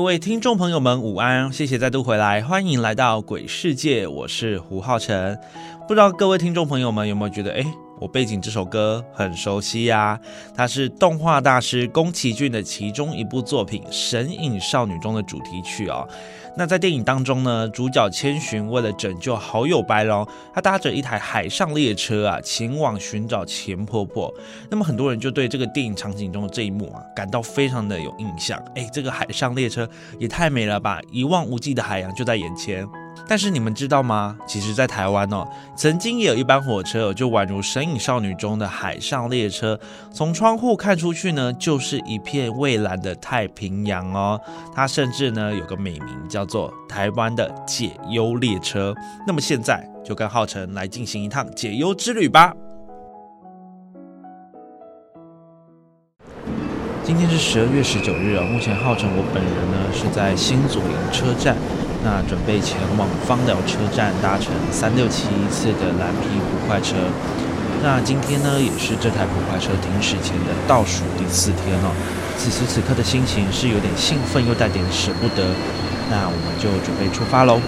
各位听众朋友们，午安！谢谢再度回来，欢迎来到鬼世界，我是胡浩辰。不知道各位听众朋友们有没有觉得，哎？我背景这首歌很熟悉呀，它是动画大师宫崎骏的其中一部作品《神隐少女》中的主题曲哦。那在电影当中呢，主角千寻为了拯救好友白龙，他搭着一台海上列车啊，前往寻找钱婆婆。那么很多人就对这个电影场景中的这一幕啊，感到非常的有印象。哎，这个海上列车也太美了吧！一望无际的海洋就在眼前。但是你们知道吗？其实，在台湾哦，曾经也有一班火车，就宛如《神隐少女》中的海上列车，从窗户看出去呢，就是一片蔚蓝的太平洋哦。它甚至呢有个美名，叫做台湾的解忧列车。那么现在就跟浩辰来进行一趟解忧之旅吧。今天是十二月十九日啊，目前浩辰我本人呢是在新左营车站。那准备前往芳寮车站搭乘三六七次的蓝皮普快车。那今天呢，也是这台普快车停驶前的倒数第四天哦。此时此刻的心情是有点兴奋，又带点舍不得。那我们就准备出发喽。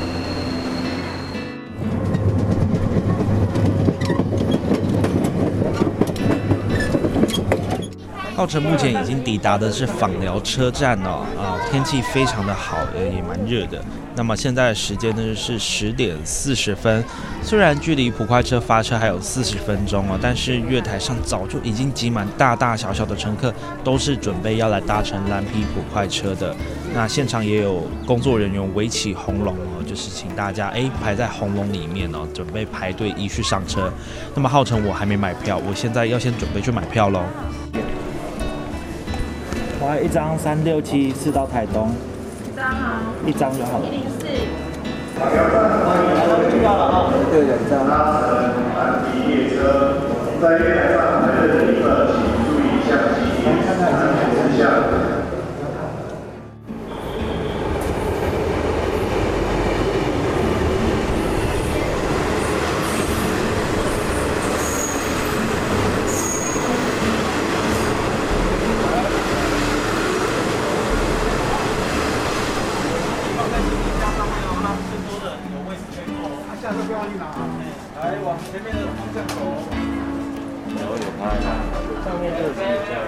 浩辰目前已经抵达的是访寮车站哦，啊，天气非常的好，也蛮热的。那么现在的时间呢是十点四十分，虽然距离普快车发车还有四十分钟哦，但是月台上早就已经挤满大大小小的乘客，都是准备要来搭乘蓝皮普快车的。那现场也有工作人员围起红龙哦，就是请大家哎排在红龙里面哦，准备排队一去上车。那么浩辰我还没买票，我现在要先准备去买票喽。我要一张三六七四到台东。一张就好了。好，知道了啊。对，两张。蓝皮列车在月台上排队的旅客，请注意相机安全事项。前面的方向走。然后有它，上面就是这样。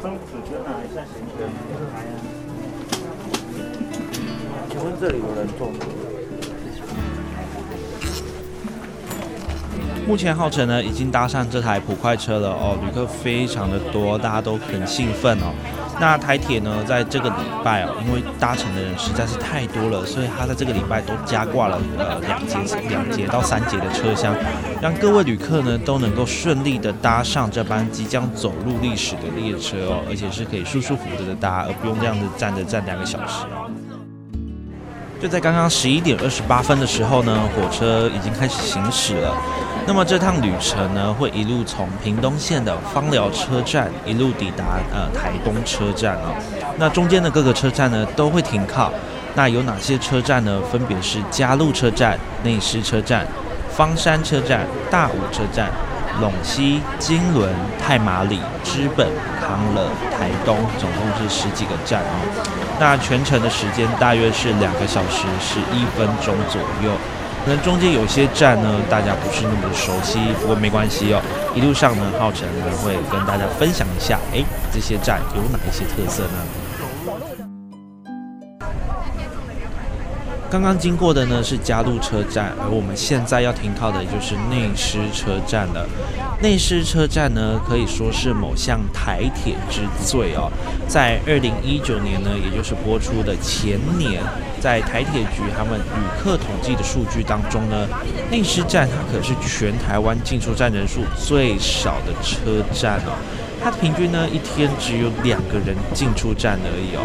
帮主角拿下神。请问这里有人坐吗？目前浩辰呢已经搭上这台普快车了哦，旅客非常的多，大家都很兴奋哦。那台铁呢在这个礼拜哦，因为搭乘的人实在是太多了，所以他在这个礼拜都加挂了呃两节两节到三节的车厢，让各位旅客呢都能够顺利的搭上这班即将走入历史的列车哦，而且是可以舒舒服服的搭，而不用这样子站着站两个小时哦。就在刚刚十一点二十八分的时候呢，火车已经开始行驶了。那么这趟旅程呢，会一路从屏东县的芳寮车站一路抵达呃台东车站啊。那中间的各个车站呢都会停靠。那有哪些车站呢？分别是嘉路车站、内狮车站、方山车站、大武车站、陇西、金轮、太马里、知本、康乐、台东，总共是十几个站啊。那全程的时间大约是两个小时十一分钟左右。可能中间有些站呢，大家不是那么的熟悉，不过没关系哦。一路上呢，浩辰呢会跟大家分享一下，哎，这些站有哪一些特色呢？刚刚经过的呢是嘉路车站，而我们现在要停靠的就是内狮车站了。内狮车站呢可以说是某项台铁之最哦。在二零一九年呢，也就是播出的前年，在台铁局他们旅客统计的数据当中呢，内狮站它可是全台湾进出站人数最少的车站哦。它平均呢一天只有两个人进出站而已哦。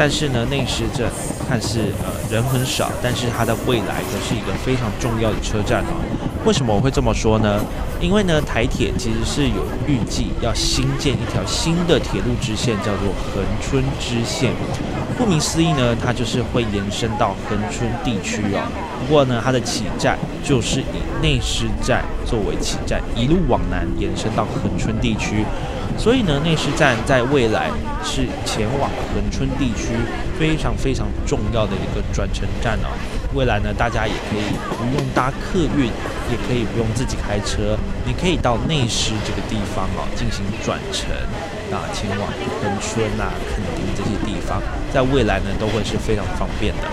但是呢，内狮镇看似呃人很少，但是它的未来可是一个非常重要的车站哦。为什么我会这么说呢？因为呢，台铁其实是有预计要新建一条新的铁路支线，叫做恒春支线。顾名思义呢，它就是会延伸到恒春地区哦。不过呢，它的起站就是以内狮站作为起站，一路往南延伸到恒春地区。所以呢，内狮站在未来是前往恒春地区非常非常重要的一个转乘站哦。未来呢，大家也可以不用搭客运，也可以不用自己开车，你可以到内狮这个地方哦进行转乘，啊，前往恒春啊、垦丁这些地方，在未来呢都会是非常方便的。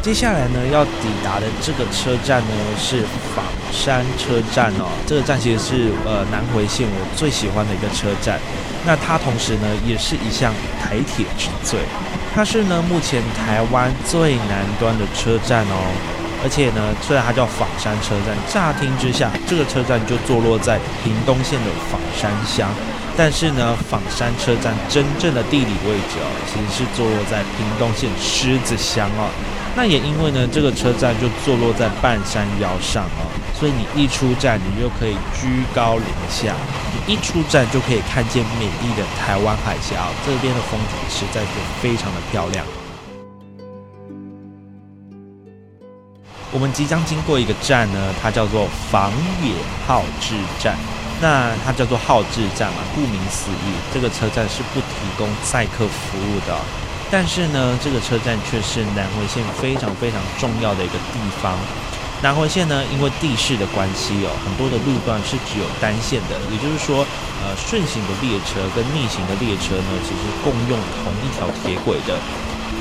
接下来呢，要抵达的这个车站呢是仿山车站哦。这个站其实是呃南回线我最喜欢的一个车站。那它同时呢也是一项台铁之最。它是呢目前台湾最南端的车站哦。而且呢，虽然它叫仿山车站，乍听之下这个车站就坐落在屏东县的仿山乡。但是呢，仿山车站真正的地理位置哦，其实是坐落在屏东县狮子乡哦。那也因为呢，这个车站就坐落在半山腰上哦，所以你一出站，你就可以居高临下，你一出站就可以看见美丽的台湾海峡，这边的风景实在是非常的漂亮。我们即将经过一个站呢，它叫做房野号志站，那它叫做号志站嘛，顾名思义，这个车站是不提供载客服务的。但是呢，这个车站却是南回线非常非常重要的一个地方。南回线呢，因为地势的关系哦，很多的路段是只有单线的，也就是说，呃，顺行的列车跟逆行的列车呢，其实共用同一条铁轨的。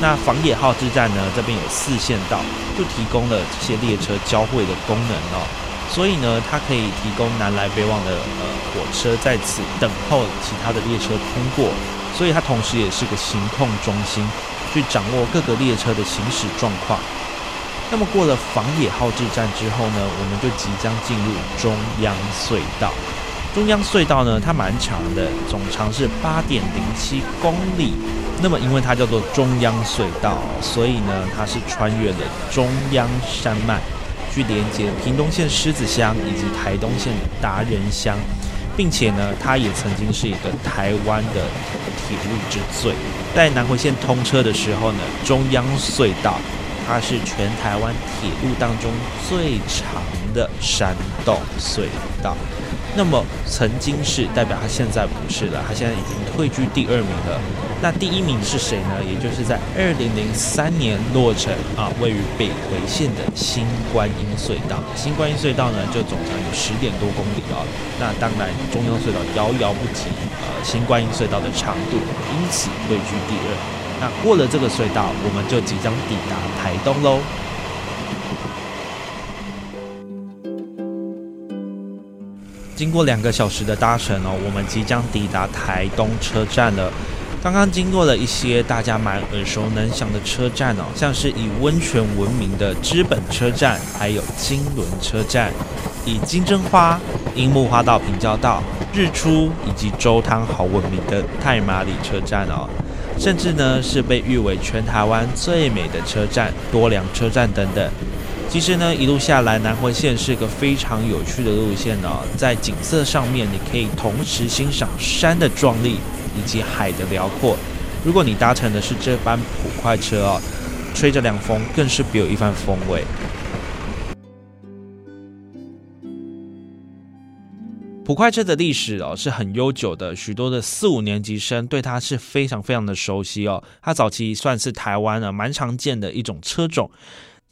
那防野号之站呢，这边有四线道，就提供了这些列车交汇的功能哦。所以呢，它可以提供南来北往的呃火车在此等候其他的列车通过。所以它同时也是个行控中心，去掌握各个列车的行驶状况。那么过了防野号志站之后呢，我们就即将进入中央隧道。中央隧道呢，它蛮长的，总长是八点零七公里。那么因为它叫做中央隧道，所以呢，它是穿越了中央山脉，去连接屏东县狮子乡以及台东县达人乡。并且呢，它也曾经是一个台湾的铁路之最。在南回线通车的时候呢，中央隧道它是全台湾铁路当中最长的山洞隧道。那么曾经是代表他现在不是了，他现在已经退居第二名了。那第一名是谁呢？也就是在二零零三年落成啊，位于北回线的新观音隧道。新观音隧道呢，就总长有十点多公里啊。那当然，中央隧道遥遥不及呃新观音隧道的长度，因此位居第二。那过了这个隧道，我们就即将抵达台东喽。经过两个小时的搭乘哦，我们即将抵达台东车站了。刚刚经过了一些大家蛮耳熟能详的车站哦，像是以温泉闻名的知本车站，还有金轮车站；以金针花、樱木花道平交道、日出以及周汤好闻名的太马里车站哦，甚至呢是被誉为全台湾最美的车站多良车站等等。其实呢，一路下来，南回线是个非常有趣的路线哦。在景色上面，你可以同时欣赏山的壮丽以及海的辽阔。如果你搭乘的是这班普快车哦，吹着凉风，更是别有一番风味。普快车的历史哦是很悠久的，许多的四五年级生对它是非常非常的熟悉哦。它早期算是台湾啊蛮常见的一种车种。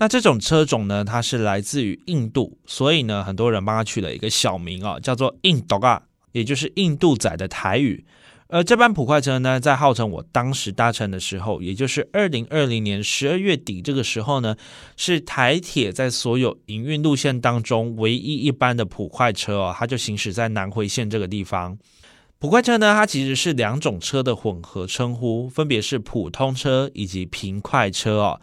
那这种车种呢，它是来自于印度，所以呢，很多人帮它取了一个小名啊，叫做印度啊，也就是印度仔的台语。而这班普快车呢，在号称我当时搭乘的时候，也就是二零二零年十二月底这个时候呢，是台铁在所有营运路线当中唯一一班的普快车哦，它就行驶在南回线这个地方。普快车呢，它其实是两种车的混合称呼，分别是普通车以及平快车哦。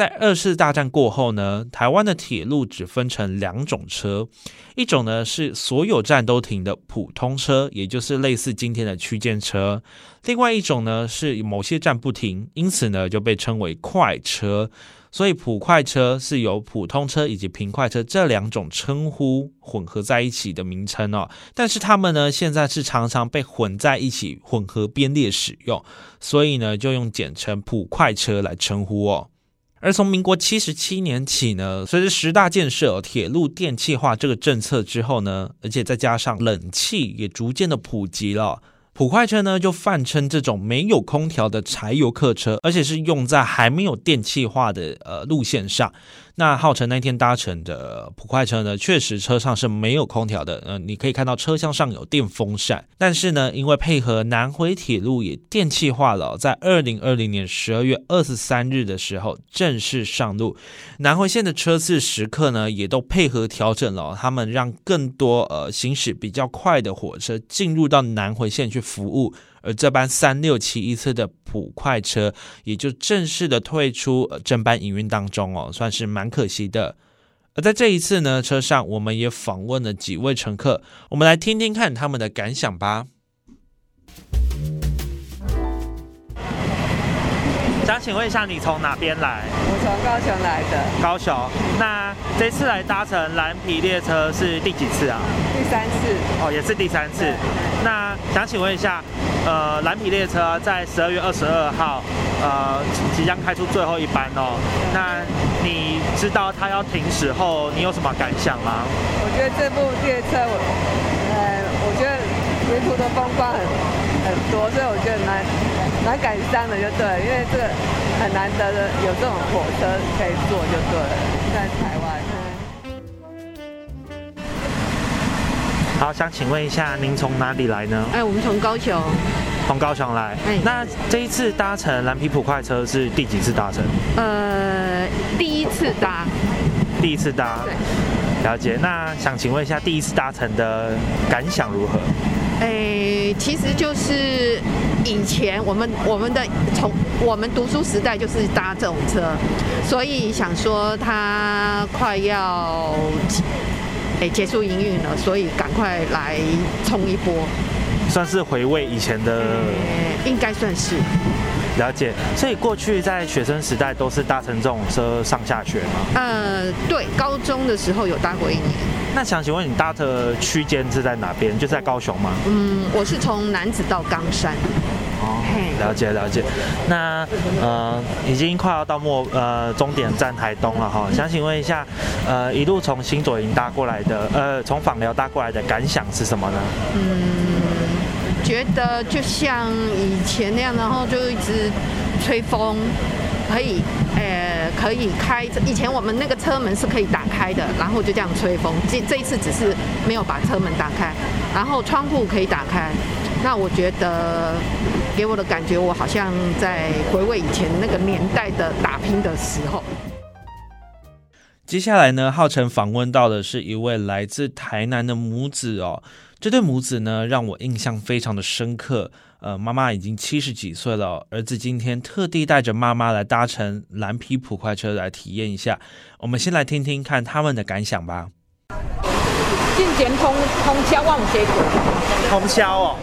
在二次大战过后呢，台湾的铁路只分成两种车，一种呢是所有站都停的普通车，也就是类似今天的区间车；另外一种呢是某些站不停，因此呢就被称为快车。所以普快车是由普通车以及平快车这两种称呼混合在一起的名称哦。但是他们呢现在是常常被混在一起混合编列使用，所以呢就用简称普快车来称呼哦。而从民国七十七年起呢，随着十大建设铁路电气化这个政策之后呢，而且再加上冷气也逐渐的普及了。普快车呢，就泛称这种没有空调的柴油客车，而且是用在还没有电气化的呃路线上。那浩辰那天搭乘的普快车呢，确实车上是没有空调的。嗯，你可以看到车厢上有电风扇，但是呢，因为配合南回铁路也电气化了，在二零二零年十二月二十三日的时候正式上路。南回线的车次时刻呢，也都配合调整了，他们让更多呃行驶比较快的火车进入到南回线去服务。而这班三六七一次的普快车也就正式的退出正班营运当中哦，算是蛮可惜的。而在这一次呢，车上我们也访问了几位乘客，我们来听听看他们的感想吧。想请问一下，你从哪边来？我从高雄来的。高雄，那这次来搭乘蓝皮列车是第几次啊？第三次。哦，也是第三次。那想请问一下，呃，蓝皮列车在十二月二十二号，呃，即将开出最后一班哦。那你知道它要停驶后，你有什么感想吗？我觉得这部列车，我，呃，我觉得沿途的风光很很多，所以我觉得蛮。蛮感伤的，就对，因为这个很难得的有这种火车可以坐，就对了，在台湾。好，想请问一下，您从哪里来呢？哎，我们从高雄。从高雄来。哎，那这一次搭乘蓝皮普快车是第几次搭乘？呃，第一次搭。第一次搭。对。了解。那想请问一下，第一次搭乘的感想如何？哎，其实就是以前我们我们的从我们读书时代就是搭这种车，所以想说它快要诶结束营运了，所以赶快来冲一波，算是回味以前的，应该算是。了解，所以过去在学生时代都是搭乘这种车上下学吗？呃，对，高中的时候有搭过一年。那想请问你搭的区间是在哪边？就是在高雄吗？嗯，我是从南子到冈山。哦，了解了解。那呃，已经快要到末呃终点站台东了哈。想请问一下，呃，一路从新左营搭过来的，呃，从访寮搭过来的感想是什么呢？嗯。觉得就像以前那样，然后就一直吹风，可以，呃，可以开。以前我们那个车门是可以打开的，然后就这样吹风。这这一次只是没有把车门打开，然后窗户可以打开。那我觉得给我的感觉，我好像在回味以前那个年代的打拼的时候。接下来呢，浩辰访问到的是一位来自台南的母子哦。这对母子呢，让我印象非常的深刻。呃，妈妈已经七十几岁了，儿子今天特地带着妈妈来搭乘蓝皮普快车来体验一下。我们先来听听看他们的感想吧。进前通通宵我唔坐过。通宵哦，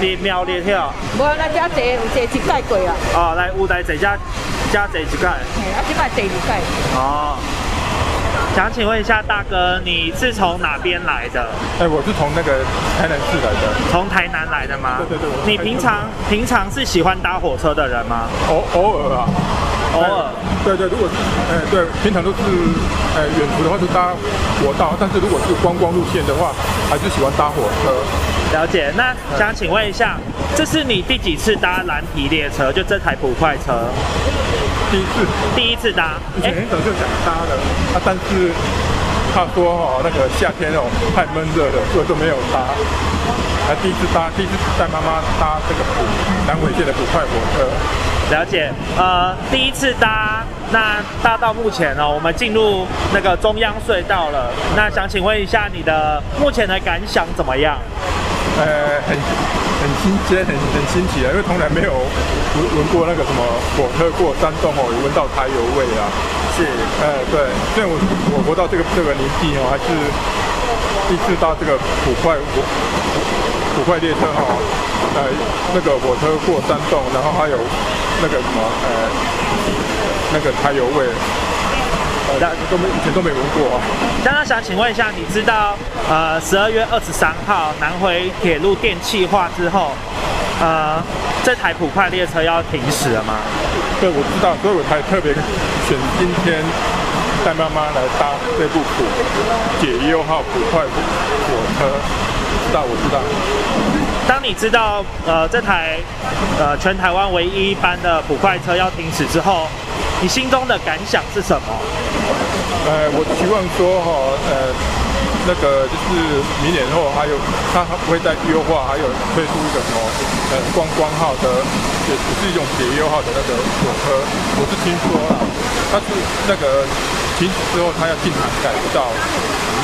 列庙列跳。无，坐有坐一届过啊。哦，来有台坐坐一届。嘿，啊，即摆第二届。哦。想请问一下大哥，你是从哪边来的？哎，我是从那个台南市来的。从台南来的吗？对对对。你平常平常是喜欢搭火车的人吗？偶偶尔啊，偶尔。对对，如果是哎对，平常都是哎远途的话就搭国道，但是如果是观光路线的话，还是喜欢搭火车。了解。那想请问一下，这是你第几次搭蓝皮列车？就这台普快车？第一次，第一次搭，以前很早就想搭的，啊，但是他说哦，那个夏天哦太闷热了，所以就没有搭。啊，第一次搭，第一次带妈妈搭这个普南回线的普快火车。了解，呃，第一次搭，那搭到目前哦，我们进入那个中央隧道了。那想请问一下你的目前的感想怎么样？呃，很。很新鲜，很很新奇啊，因为从来没有闻闻过那个什么火车过山洞哦，有闻到柴油味啊。是，哎，对，虽然我我活到这个这个年纪哦，还是第一次搭这个普快火普快列车哈，呃，那个火车过山洞，然后还有那个什么呃那个柴油味，呃，都没以前都没闻过啊。刚刚想请问一下，你知道呃十二月二十三号南回铁路电气化之后，呃这台普快列车要停驶了吗？对，我知道，所以我才特别选今天带妈妈来搭这部普解忧号普快火车。知道，我知道。当你知道呃这台呃全台湾唯一一班的普快车要停驶之后，你心中的感想是什么？呃，我期望说哈，呃，那个就是明年后还有它会不会再优化，还有推出一个什么呃观光号的，也也是一种解忧号的那个火车。我是听说了，它是那个停止之后，它要进行改造，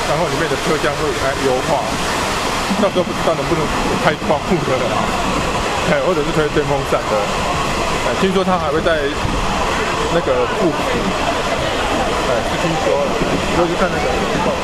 然后里面的车厢会开优化。到时候不知道能不能开窗户的了，哎，或者是推电风扇的，哎，听说它还会在那个复古，哎，是听说了，以后去看那个报道。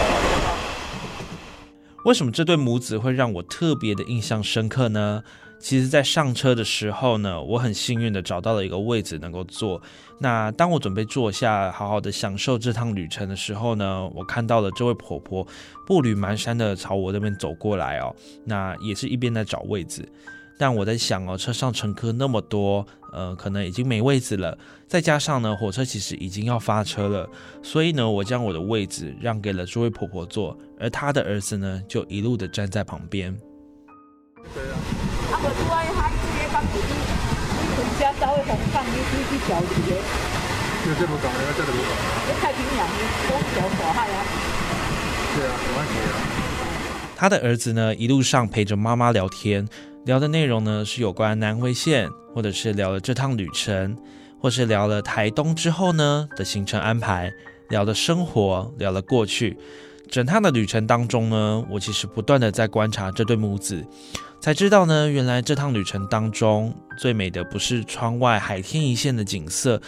为什么这对母子会让我特别的印象深刻呢？其实，在上车的时候呢，我很幸运的找到了一个位置能够坐。那当我准备坐下，好好的享受这趟旅程的时候呢，我看到了这位婆婆步履蹒跚的朝我这边走过来哦。那也是一边在找位置。但我在想哦，车上乘客那么多，呃，可能已经没位置了。再加上呢，火车其实已经要发车了，所以呢，我将我的位置让给了这位婆婆坐，而她的儿子呢，就一路的站在旁边。对啊。啊，无拄爱海这个放你你回家走的红放你你去调一个。有这么讲的，这都不讲。你太平洋东桥大海啊。对啊，没关系啊。他的儿子呢，一路上陪着妈妈聊天，聊的内容呢是有关南回线，或者是聊了这趟旅程，或是聊了台东之后呢的行程安排，聊了生活，聊了过去。整趟的旅程当中呢，我其实不断的在观察这对母子。才知道呢，原来这趟旅程当中最美的不是窗外海天一线的景色，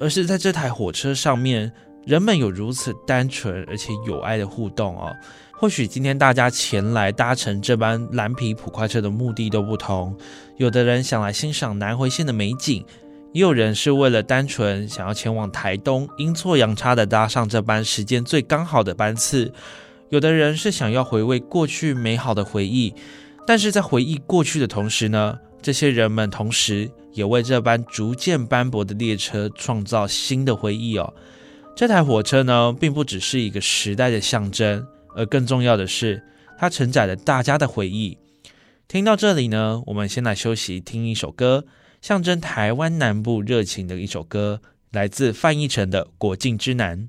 而是在这台火车上面，人们有如此单纯而且有爱的互动哦。或许今天大家前来搭乘这班蓝皮普快车的目的都不同，有的人想来欣赏南回线的美景，也有人是为了单纯想要前往台东，阴错阳差的搭上这班时间最刚好的班次，有的人是想要回味过去美好的回忆。但是在回忆过去的同时呢，这些人们同时也为这班逐渐斑驳的列车创造新的回忆哦。这台火车呢，并不只是一个时代的象征，而更重要的是，它承载了大家的回忆。听到这里呢，我们先来休息，听一首歌，象征台湾南部热情的一首歌，来自范逸臣的《国境之南》。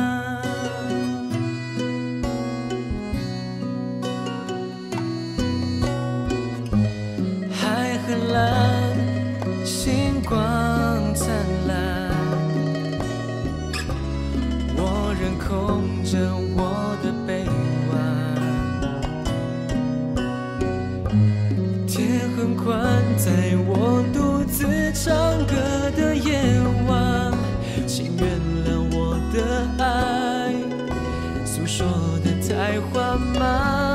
诉说的太缓慢。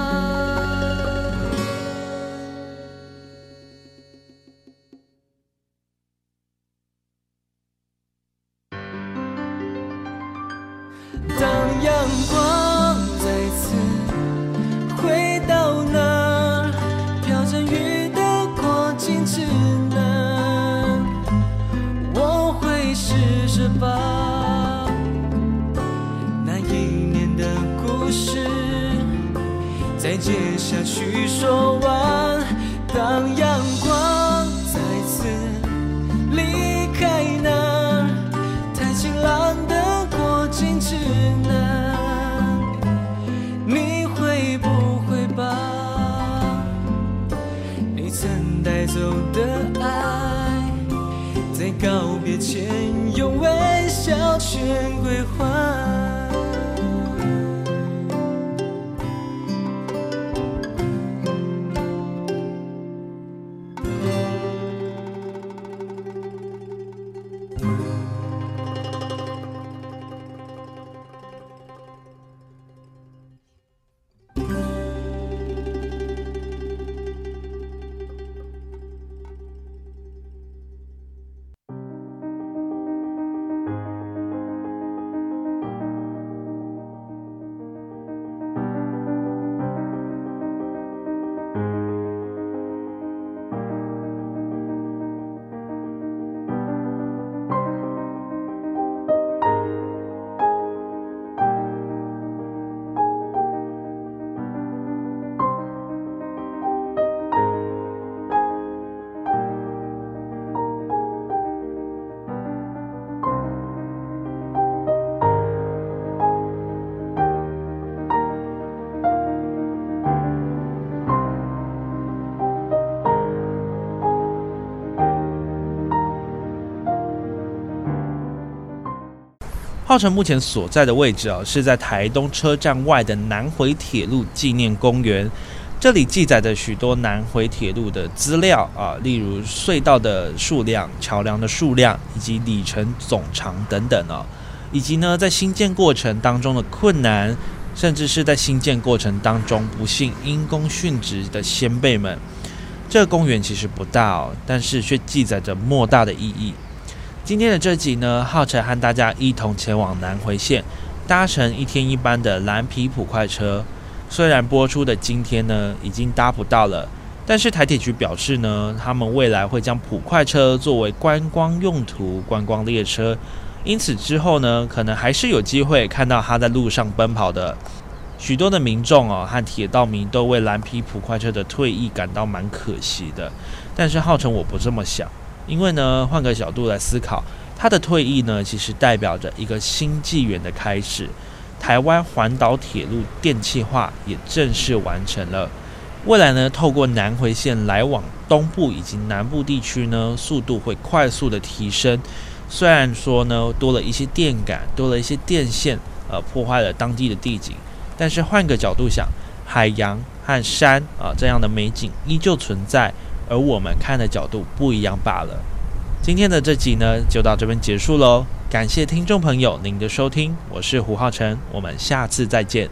前用微笑全归还？浩辰目前所在的位置啊，是在台东车站外的南回铁路纪念公园。这里记载着许多南回铁路的资料啊，例如隧道的数量、桥梁的数量以及里程总长等等哦，以及呢在新建过程当中的困难，甚至是在新建过程当中不幸因公殉职的先辈们。这个公园其实不大哦，但是却记载着莫大的意义。今天的这集呢，浩辰和大家一同前往南回线，搭乘一天一班的蓝皮普快车。虽然播出的今天呢已经搭不到了，但是台铁局表示呢，他们未来会将普快车作为观光用途、观光列车，因此之后呢，可能还是有机会看到它在路上奔跑的。许多的民众哦和铁道迷都为蓝皮普快车的退役感到蛮可惜的，但是浩辰我不这么想。因为呢，换个角度来思考，他的退役呢，其实代表着一个新纪元的开始。台湾环岛铁路电气化也正式完成了。未来呢，透过南回线来往东部以及南部地区呢，速度会快速的提升。虽然说呢，多了一些电杆，多了一些电线，呃，破坏了当地的地景，但是换个角度想，海洋和山啊这样的美景依旧存在。而我们看的角度不一样罢了。今天的这集呢，就到这边结束喽。感谢听众朋友您的收听，我是胡浩辰，我们下次再见。